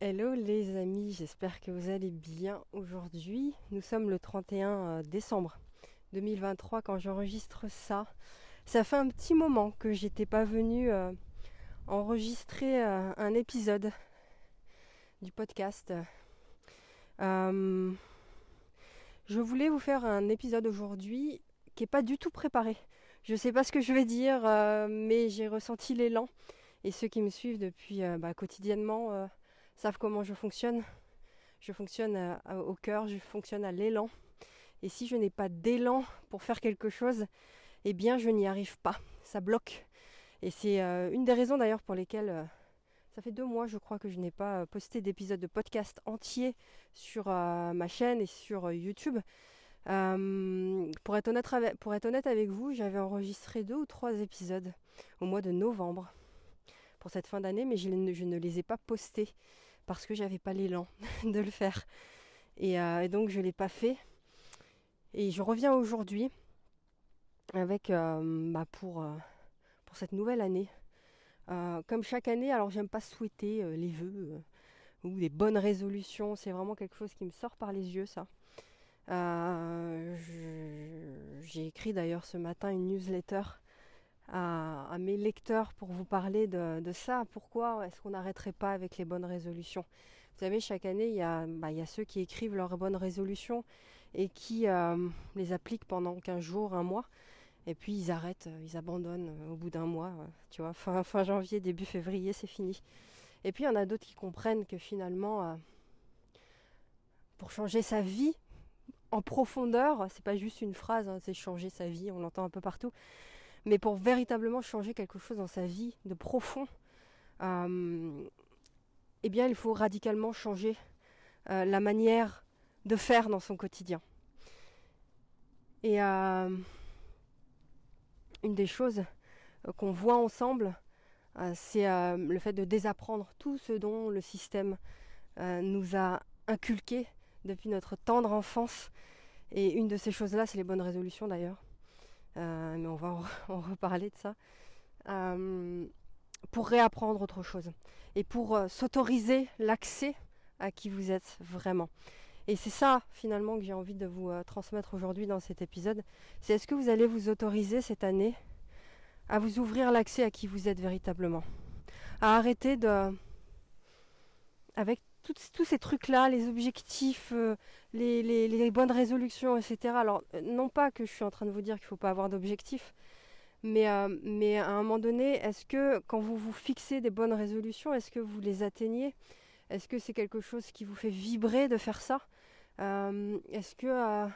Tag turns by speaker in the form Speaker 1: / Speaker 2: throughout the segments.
Speaker 1: Hello les amis, j'espère que vous allez bien aujourd'hui. Nous sommes le 31 euh, décembre 2023 quand j'enregistre ça. Ça fait un petit moment que j'étais pas venue euh, enregistrer euh, un épisode du podcast. je voulais vous faire un épisode aujourd'hui qui est pas du tout préparé. Je sais pas ce que je vais dire, mais j'ai ressenti l'élan. Et ceux qui me suivent depuis bah, quotidiennement savent comment je fonctionne. Je fonctionne au cœur, je fonctionne à l'élan. Et si je n'ai pas d'élan pour faire quelque chose, eh bien je n'y arrive pas. Ça bloque. Et c'est euh, une des raisons d'ailleurs pour lesquelles euh, ça fait deux mois, je crois, que je n'ai pas euh, posté d'épisode de podcast entier sur ma chaîne et sur YouTube. pour être honnête avec vous, j'avais enregistré deux ou trois épisodes au mois de novembre pour cette fin d'année, mais je ne les ai pas postés parce que j'avais pas l'élan de le faire. Euh, et, donc je l'ai pas fait. Et je reviens aujourd'hui avec euh, bah, pour, euh, pour cette nouvelle année. comme chaque année, alors j'aime pas souhaiter les vœux ou des bonnes résolutions, c'est vraiment quelque chose qui me sort par les yeux ça. J'ai écrit d'ailleurs ce matin une newsletter à, mes lecteurs pour vous parler de, ça. Pourquoi est-ce qu'on n'arrêterait pas avec les bonnes résolutions? Vous savez, chaque année, il y, a, bah, il y a ceux qui écrivent leurs bonnes résolutions et qui euh, les appliquent pendant 15 jours, un mois. Et puis ils arrêtent, euh, ils abandonnent euh, au bout d'un mois. Tu vois, fin, fin janvier, début février, c'est fini. Et puis il y en a d'autres qui comprennent que finalement, pour changer sa vie, en profondeur, c'est pas juste une phrase, hein, c'est changer sa vie, on l'entend un peu partout mais pour véritablement changer quelque chose dans sa vie de profond, euh, eh bien, il faut radicalement changer euh, la manière de faire dans son quotidien. Et euh, une des choses qu'on voit ensemble, c'est le fait de désapprendre tout ce dont le système nous a inculqué depuis notre tendre enfance. Et une de ces choses-là, c'est les bonnes résolutions d'ailleurs. Euh, mais on va en, reparler de ça, euh, pour réapprendre autre chose et pour euh, s'autoriser l'accès à qui vous êtes vraiment. Et c'est ça finalement que j'ai envie de vous transmettre aujourd'hui dans cet épisode. C'est est-ce que vous allez vous autoriser cette année à vous ouvrir l'accès à qui vous êtes véritablement, à arrêter de, avec tous ces trucs-là, les objectifs, euh, les, bonnes résolutions, etc. Alors, euh, non pas que je suis en train de vous dire qu'il ne faut pas avoir d'objectifs, mais, euh, mais à un moment donné, est-ce que quand vous vous fixez des bonnes résolutions, est-ce que vous les atteignez? Est-ce que c'est quelque chose qui vous fait vibrer de faire ça? Est-ce que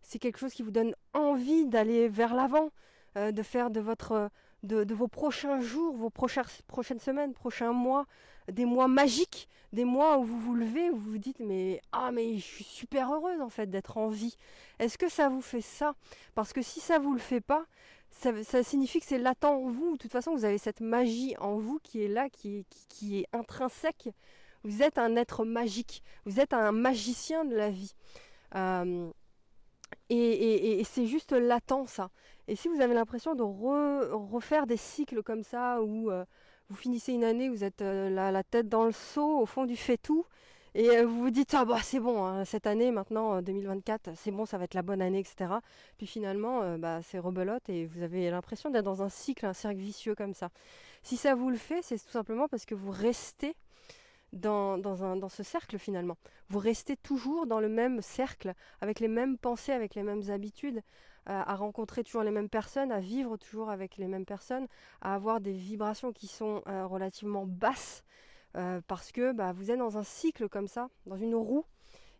Speaker 1: c'est quelque chose qui vous donne envie d'aller vers l'avant de faire de votre de, vos prochains jours, vos prochaines semaines, prochains mois, des mois magiques, des mois où vous vous levez, où vous vous dites mais ah mais je suis super heureuse en fait d'être en vie. Est-ce que ça vous fait ça? Parce que si ça vous le fait pas, ça, signifie que c'est latent en vous. De toute façon, vous avez cette magie en vous qui est là, qui est, intrinsèque. Vous êtes un être magique. Vous êtes un magicien de la vie. Euh, et, c'est juste latent ça. Et si vous avez l'impression de refaire des cycles comme ça, où vous finissez une année, vous êtes euh, la, tête dans le seau, au fond du fait-tout, et euh, vous vous dites, ah bah c'est bon, hein, cette année maintenant, 2024, c'est bon, ça va être la bonne année, etc. Puis finalement, bah, c'est rebelote et vous avez l'impression d'être dans un cycle, un cercle vicieux comme ça. Si ça vous le fait, c'est tout simplement parce que vous restez dans, dans, un, dans ce cercle finalement. Vous restez toujours dans le même cercle, avec les mêmes pensées, avec les mêmes habitudes, euh, à rencontrer toujours les mêmes personnes, à vivre toujours avec les mêmes personnes, à avoir des vibrations qui sont euh, relativement basses, euh, parce que bah, vous êtes dans un cycle comme ça, dans une roue,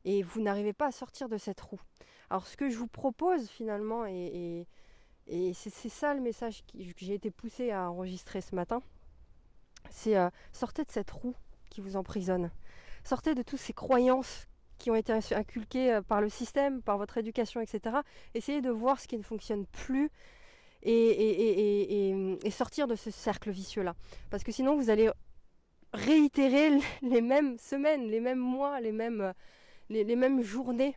Speaker 1: et vous n'arrivez pas à sortir de cette roue. Alors ce que je vous propose finalement, et, et, et c'est ça le message que j'ai été poussé à enregistrer ce matin, c'est sortez de cette roue qui vous emprisonne. Sortez de toutes ces croyances qui ont été inculquées euh, par le système, par votre éducation, etc. Essayez de voir ce qui ne fonctionne plus et, sortir de ce cercle vicieux-là. Parce que sinon, vous allez réitérer les mêmes semaines, les mêmes mois, les mêmes, euh, les mêmes journées.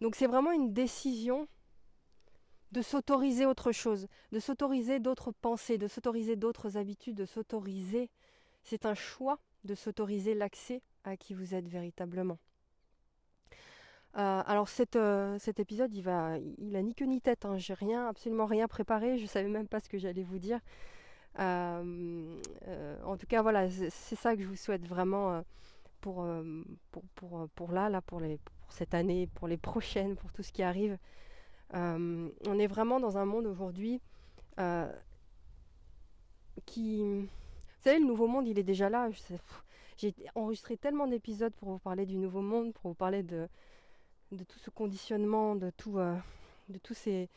Speaker 1: Donc c'est vraiment une décision de s'autoriser autre chose, de s'autoriser d'autres pensées, de s'autoriser d'autres habitudes, de s'autoriser C'est un choix de s'autoriser l'accès à qui vous êtes véritablement. Euh, alors cet, euh, cet épisode, il va, a ni queue ni tête. Hein. J'ai rien, absolument rien préparé. Je savais même pas ce que j'allais vous dire. Euh, en tout cas, voilà, c'est ça que je vous souhaite vraiment pour, pour, pour, pour, là, là, pour, les, pour cette année, pour les prochaines, pour tout ce qui arrive. on est vraiment dans un monde aujourd'hui qui, savez, le nouveau monde, il est déjà là. J'ai enregistré tellement d'épisodes pour vous parler du nouveau monde, pour vous parler de tout ce conditionnement, de, euh, tous ces,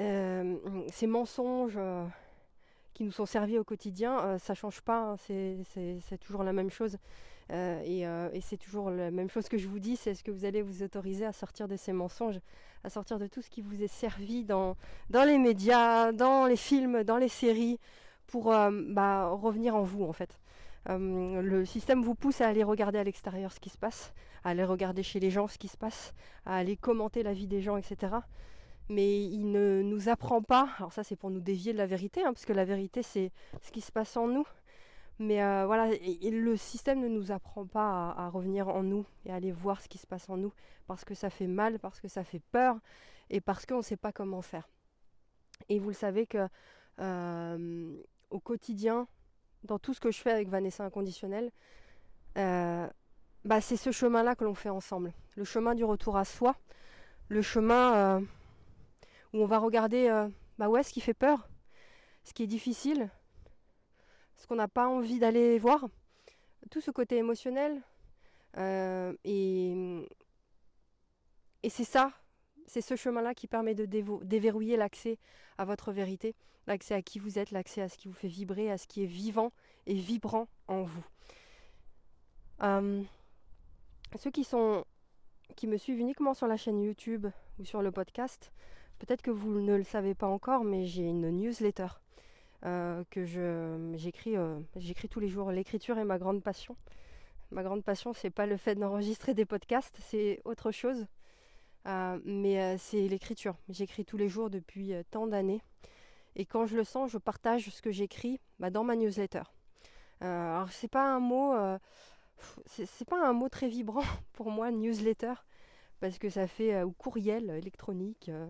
Speaker 1: euh, mensonges euh, qui nous sont servis au quotidien, ça change pas, hein, c'est toujours la même chose. et, c'est toujours la même chose que je vous dis, c'est est-ce que vous allez vous autoriser à sortir de ces mensonges, à sortir de tout ce qui vous est servi dans les médias, dans les films, dans les séries, pour bah, revenir en vous en fait. le système vous pousse à aller regarder à l'extérieur ce qui se passe, à aller regarder chez les gens ce qui se passe, à aller commenter la vie des gens, etc. Mais il ne nous apprend pas, alors ça c'est pour nous dévier de la vérité, hein, parce que la vérité c'est ce qui se passe en nous. Mais euh, voilà, le système ne nous apprend pas à, revenir en nous et à aller voir ce qui se passe en nous, parce que ça fait mal, parce que ça fait peur, et parce qu'on ne sait pas comment faire. Et vous le savez que euh, au quotidien, dans tout ce que je fais avec Vanessa Inconditionnel, euh, bah, c'est ce chemin-là que l'on fait ensemble. Le chemin du retour à soi, le chemin euh, où on va regarder euh, bah ouais, ce qui fait peur, ce qui est difficile, ce qu'on n'a pas envie d'aller voir, tout ce côté émotionnel. Et c'est ça, c'est ce chemin-là qui permet de déverrouiller l'accès à votre vérité, l'accès à qui vous êtes, l'accès à ce qui vous fait vibrer, à ce qui est vivant et vibrant en vous. Ceux qui sont qui me suivent uniquement sur la chaîne YouTube ou sur le podcast, peut-être que vous ne le savez pas encore, mais j'ai une newsletter euh, que euh, j'écris tous les jours. L'écriture est ma grande passion. Ma grande passion, c'est pas le fait d'enregistrer des podcasts, c'est autre chose. Euh, mais c'est l'écriture. J'écris tous les jours depuis tant d'années. Et quand je le sens, je partage ce que j'écris bah, dans ma newsletter. alors c'est pas un mot pas un mot très vibrant pour moi, newsletter, parce que ça fait euh, ou courriel électronique. Euh,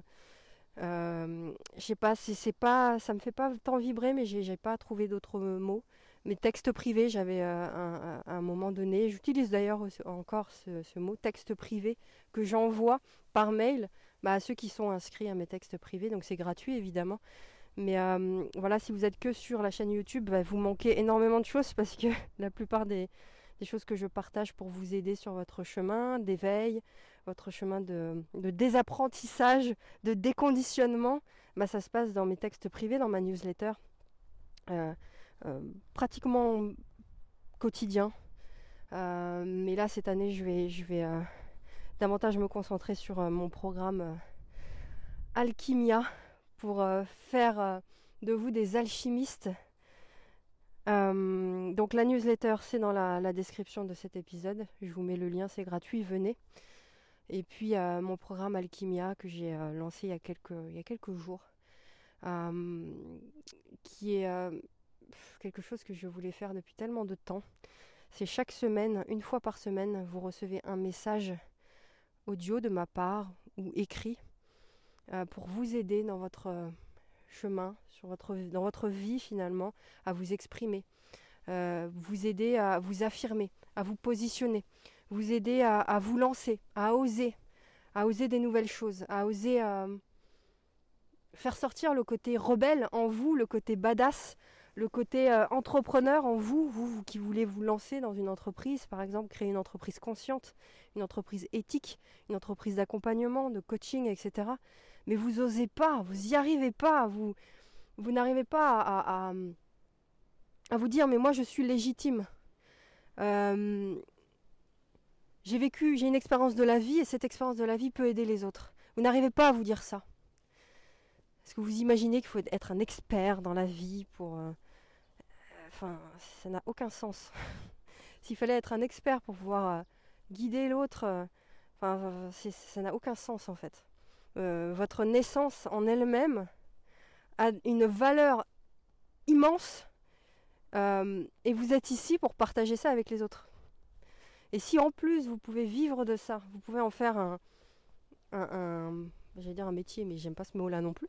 Speaker 1: euh, je sais pas, c'est pas, ça me fait pas tant vibrer, mais j'ai pas trouvé d'autres mots. Mais texte privé, j'avais à un, moment donné, j'utilise d'ailleurs encore ce, mot texte privé que j'envoie par mail bah, à ceux qui sont inscrits à mes textes privés. Donc c'est gratuit évidemment. Mais voilà, si vous êtes que sur la chaîne YouTube, bah, vous manquez énormément de choses parce que la plupart des, choses que je partage pour vous aider sur votre chemin d'éveil, votre chemin de, désapprentissage, de déconditionnement. Bah, ça se passe dans mes textes privés, dans ma newsletter, euh, euh, pratiquement quotidien. Euh, mais là, cette année, je vais, je vais davantage me concentrer sur mon programme Alchimia pour faire de vous des alchimistes euh, donc la newsletter, c'est dans la, description de cet épisode. Je vous mets le lien, c'est gratuit, venez. Et puis euh, mon programme Alchimia que j'ai euh, lancé il y, a quelques, il y a quelques jours, qui est quelque chose que je voulais faire depuis tellement de temps. C'est chaque semaine, une fois par semaine, vous recevez un message audio de ma part ou écrit pour vous aider dans votre chemin, sur votre, dans votre vie finalement, à vous exprimer, euh, vous aider à vous affirmer, à vous positionner, vous aider à, vous lancer, à oser, à oser des nouvelles choses, à oser euh, faire sortir le côté rebelle en vous, le côté badass, le côté euh, entrepreneur en vous, vous, qui voulez vous lancer dans une entreprise, par exemple créer une entreprise consciente, une entreprise éthique, une entreprise d'accompagnement, de coaching, etc mais vous osez pas, vous n'y arrivez pas, vous, n'arrivez pas à, à, vous dire mais moi je suis légitime. Euh, j'ai vécu, j'ai une expérience de la vie et cette expérience de la vie peut aider les autres. Vous n'arrivez pas à vous dire ça. Est-ce que vous imaginez qu'il faut être un expert dans la vie pour... Euh, enfin, ça n'a aucun sens. S'il fallait être un expert pour pouvoir euh, guider l'autre, enfin, ça n'a aucun sens en fait. Euh, votre naissance en elle-même a une valeur immense Euh, et vous êtes ici pour partager ça avec les autres. Et si en plus vous pouvez vivre de ça, vous pouvez en faire un, un, j'allais dire un métier, mais j'aime pas ce mot-là non plus,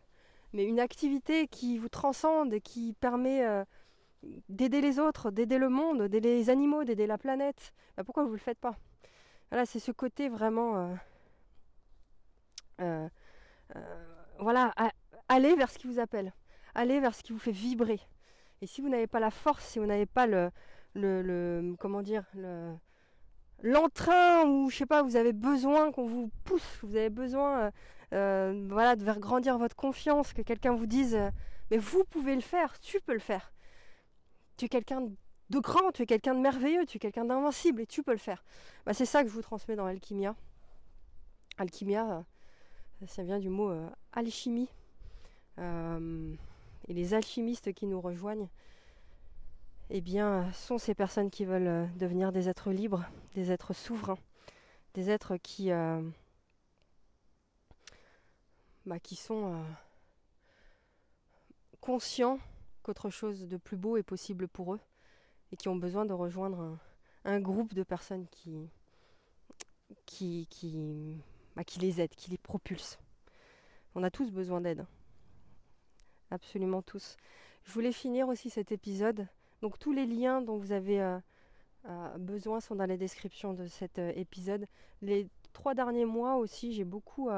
Speaker 1: mais une activité qui vous transcende et qui permet euh, d'aider les autres, d'aider le monde, d'aider les animaux, d'aider la planète, bah, pourquoi vous le faites pas? Voilà, c'est ce côté vraiment, euh, voilà, allez vers ce qui vous appelle, allez vers ce qui vous fait vibrer. Et si vous n'avez pas la force, si vous n'avez pas le, comment dire, l'entrain ou je sais pas, vous avez besoin qu'on vous pousse, vous avez besoin, euh, euh, de faire grandir votre confiance, que quelqu'un vous dise, euh, mais vous pouvez le faire, tu peux le faire. Tu es quelqu'un de grand, tu es quelqu'un de merveilleux, tu es quelqu'un d'invincible et tu peux le faire. Bah, c'est ça que je vous transmets dans Alchimia. Alchimia, ça vient du mot alchimie. et les alchimistes qui nous rejoignent, eh bien, sont ces personnes qui veulent euh, devenir des êtres libres, des êtres souverains, des êtres qui, euh, bah, sont euh, conscients qu'autre chose de plus beau est possible pour eux et qui ont besoin de rejoindre un, groupe de personnes qui, bah, qui les aident, qui les propulsent. On a tous besoin d'aide. Absolument tous. Je voulais finir aussi cet épisode donc tous les liens dont vous avez euh, euh, besoin sont dans la description de cet euh, épisode. Les trois derniers mois aussi, j'ai beaucoup,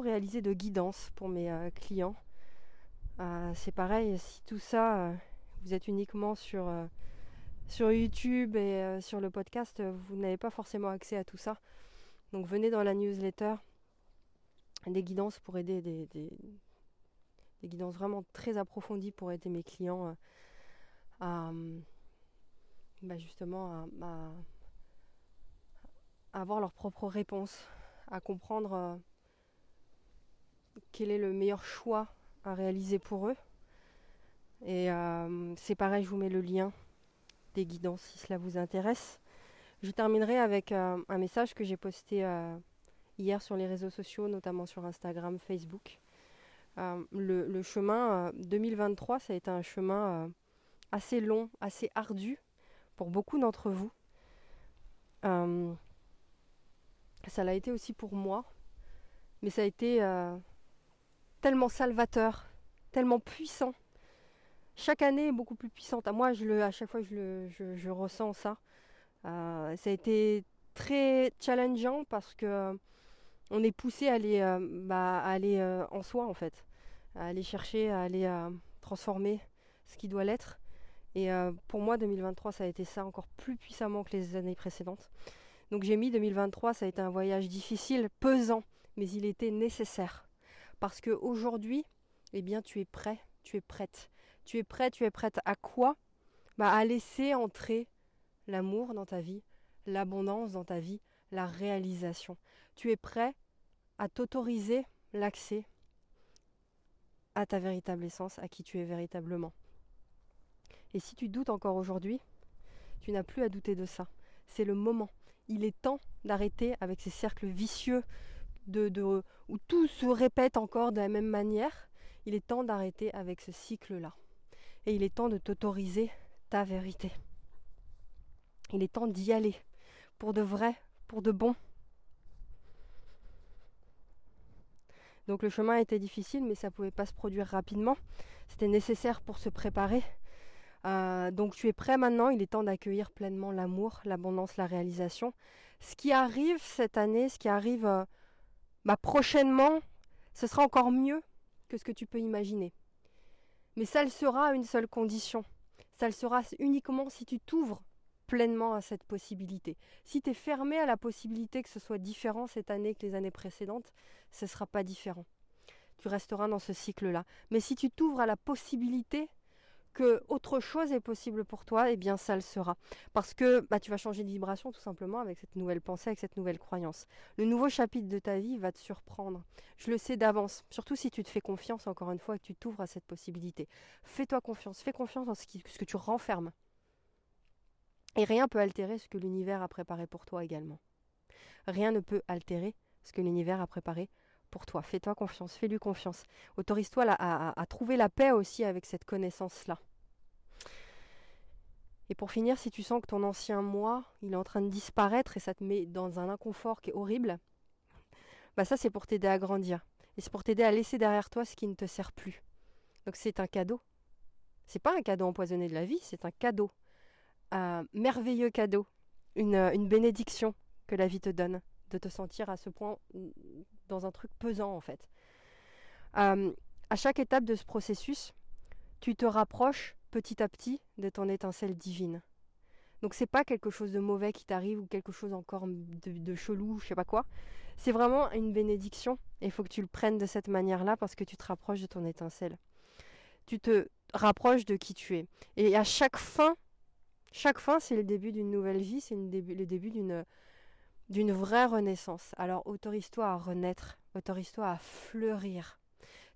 Speaker 1: réalisé de guidance pour mes clients. c'est pareil, si tout ça, vous êtes uniquement sur, YouTube et sur le podcast, vous n'avez pas forcément accès à tout ça. Donc venez dans la newsletter des guidances pour aider des, des guidances vraiment très approfondies pour aider mes clients à, bah, justement à, avoir leurs propres réponses, à comprendre euh, quel est le meilleur choix à réaliser pour eux. Et euh, c'est pareil, je vous mets le lien des guidances si cela vous intéresse. Je terminerai avec euh, un message que j'ai posté hier sur les réseaux sociaux, notamment sur Instagram, Facebook. Le, chemin 2023, ça a été un chemin assez long, assez ardu pour beaucoup d'entre vous. Euh, ça l'a été aussi pour moi, mais ça a été euh, tellement salvateur, tellement puissant. Chaque année est beaucoup plus puissante. À moi, à chaque fois, je, le, je, ressens ça. Euh, ça a été très challengeant parce que on est poussé à aller, bah, à aller en soi en fait, à aller chercher, à aller transformer ce qui doit l'être. Et euh, pour moi, 2023, ça a été ça encore plus puissamment que les années précédentes. Donc j'ai mis 2023, ça a été un voyage difficile, pesant, mais il était nécessaire. Parce qu'aujourd'hui, eh bien, tu es prêt, tu es prête. Tu es prêt, tu es prête à quoi? Bah, À laisser entrer l'amour dans ta vie, l'abondance dans ta vie, la réalisation. Tu es prêt à t'autoriser l'accès à ta véritable essence, à qui tu es véritablement. Et si tu doutes encore aujourd'hui, tu n'as plus à douter de ça. C'est le moment. Il est temps d'arrêter avec ces cercles vicieux où tout se répète encore de la même manière. Il est temps d'arrêter avec ce cycle-là. Et il est temps de t'autoriser ta vérité. Il est temps d'y aller. Pour de vrai, pour de bon. Donc le chemin était difficile, mais ça ne pouvait pas se produire rapidement. C'était nécessaire pour se préparer euh, donc tu es prêt maintenant, il est temps d'accueillir pleinement l'amour, l'abondance, la réalisation. Ce qui arrive cette année, ce qui arrive euh, bah, prochainement, ce sera encore mieux que ce que tu peux imaginer. Mais ça le sera à une seule condition. Ça le sera uniquement si tu t'ouvres pleinement à cette possibilité. Si tu es fermé à la possibilité que ce soit différent cette année que les années précédentes, ce ne sera pas différent. Tu resteras dans ce cycle-là. Mais si tu t'ouvres à la possibilité que autre chose est possible pour toi, eh bien ça le sera. Parce que bah, tu vas changer de vibration tout simplement avec cette nouvelle pensée, avec cette nouvelle croyance. Le nouveau chapitre de ta vie va te surprendre. Je le sais d'avance, surtout si tu te fais confiance encore une fois et que tu t'ouvres à cette possibilité. Fais-toi confiance, fais confiance en ce, ce que tu renfermes. Et rien peut altérer ce que l'univers a préparé pour toi également. Rien ne peut altérer ce que l'univers a préparé toi. Fais-toi confiance, fais-lui confiance. Autorise-toi à, à, trouver la paix aussi avec cette connaissance-là. Et pour finir, si tu sens que ton ancien moi, il est en train de disparaître et ça te met dans un inconfort qui est horrible, bah ça c'est pour t'aider à grandir. Et c'est pour t'aider à laisser derrière toi ce qui ne te sert plus. Donc c'est un cadeau. C'est pas un cadeau empoisonné de la vie, c'est un cadeau. Un merveilleux cadeau. Une, une bénédiction que la vie te donne. De te sentir à ce point dans un truc pesant en fait. Euh, à chaque étape de ce processus, tu te rapproches petit à petit de ton étincelle divine. Donc c'est pas quelque chose de mauvais qui t'arrive ou quelque chose encore de, chelou, je sais pas quoi. C'est vraiment une bénédiction et il faut que tu le prennes de cette manière-là parce que tu te rapproches de ton étincelle. Tu te rapproches de qui tu es. Et à chaque fin, chaque fin c'est le début d'une nouvelle vie, c'est le début d'une d'une vraie renaissance. Alors autorise-toi à renaître, autorise-toi à fleurir.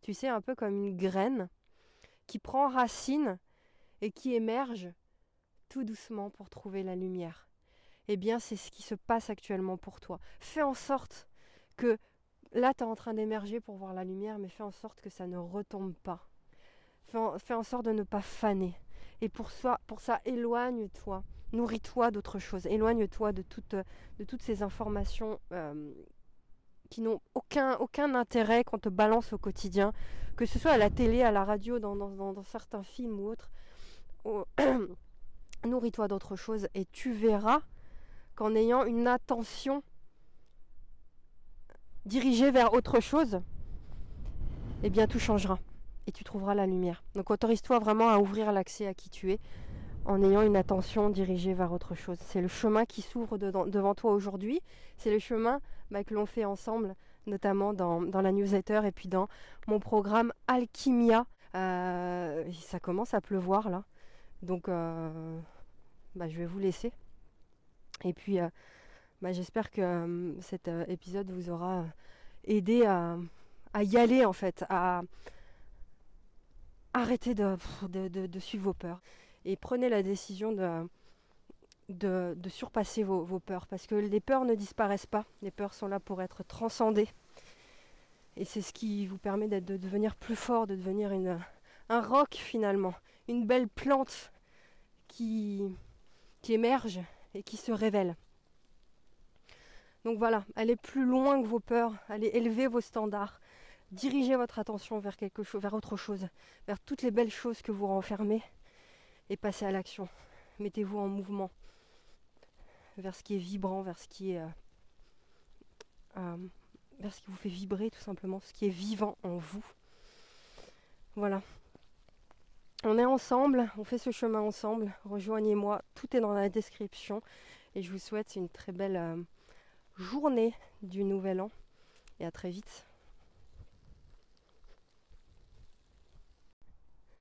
Speaker 1: Tu sais, un peu comme une graine qui prend racine et qui émerge tout doucement pour trouver la lumière. Eh bien, c'est ce qui se passe actuellement pour toi. Fais en sorte que là, tu es en train d'émerger pour voir la lumière, mais fais en sorte que ça ne retombe pas. Fais en, sorte de ne pas faner. Et pour, ça, pour ça, éloigne-toi. Nourris-toi d'autres choses. Éloigne-toi de, de toutes ces informations euh, qui n'ont aucun, aucun intérêt qu'on te balance au quotidien, que ce soit à la télé, à la radio, dans, dans certains films ou autres. Nourris-toi d'autres choses et tu verras qu'en ayant une attention dirigée vers autre chose, eh bien tout changera et tu trouveras la lumière. Donc autorise-toi vraiment à ouvrir l'accès à qui tu es en ayant une attention dirigée vers autre chose. C'est le chemin qui s'ouvre devant toi aujourd'hui. C'est le chemin bah, que l'on fait ensemble, notamment dans, la newsletter et puis dans mon programme Alchimia. Euh, ça commence à pleuvoir là. Donc euh, bah, je vais vous laisser. Et puis euh, bah, j'espère que cet épisode vous aura aidé à, y aller en fait, à arrêter de suivre vos peurs et prenez la décision de, de, surpasser vos, peurs. Parce que les peurs ne disparaissent pas. Les peurs sont là pour être transcendées. Et c'est ce qui vous permet de devenir plus fort, de devenir une, un roc finalement. Une belle plante qui, qui émerge et qui se révèle. Donc voilà, allez plus loin que vos peurs, allez élever vos standards, dirigez votre attention vers quelque chose, vers autre chose, vers toutes les belles choses que vous renfermez et passez à l'action. Mettez-vous en mouvement vers ce qui est vibrant, vers ce qui est euh, euh, vers ce qui vous fait vibrer tout simplement, ce qui est vivant en vous. Voilà. On est ensemble, on fait ce chemin ensemble. Rejoignez-moi, tout est dans la description. Et je vous souhaite une très belle euh, journée du nouvel an. Et à très vite.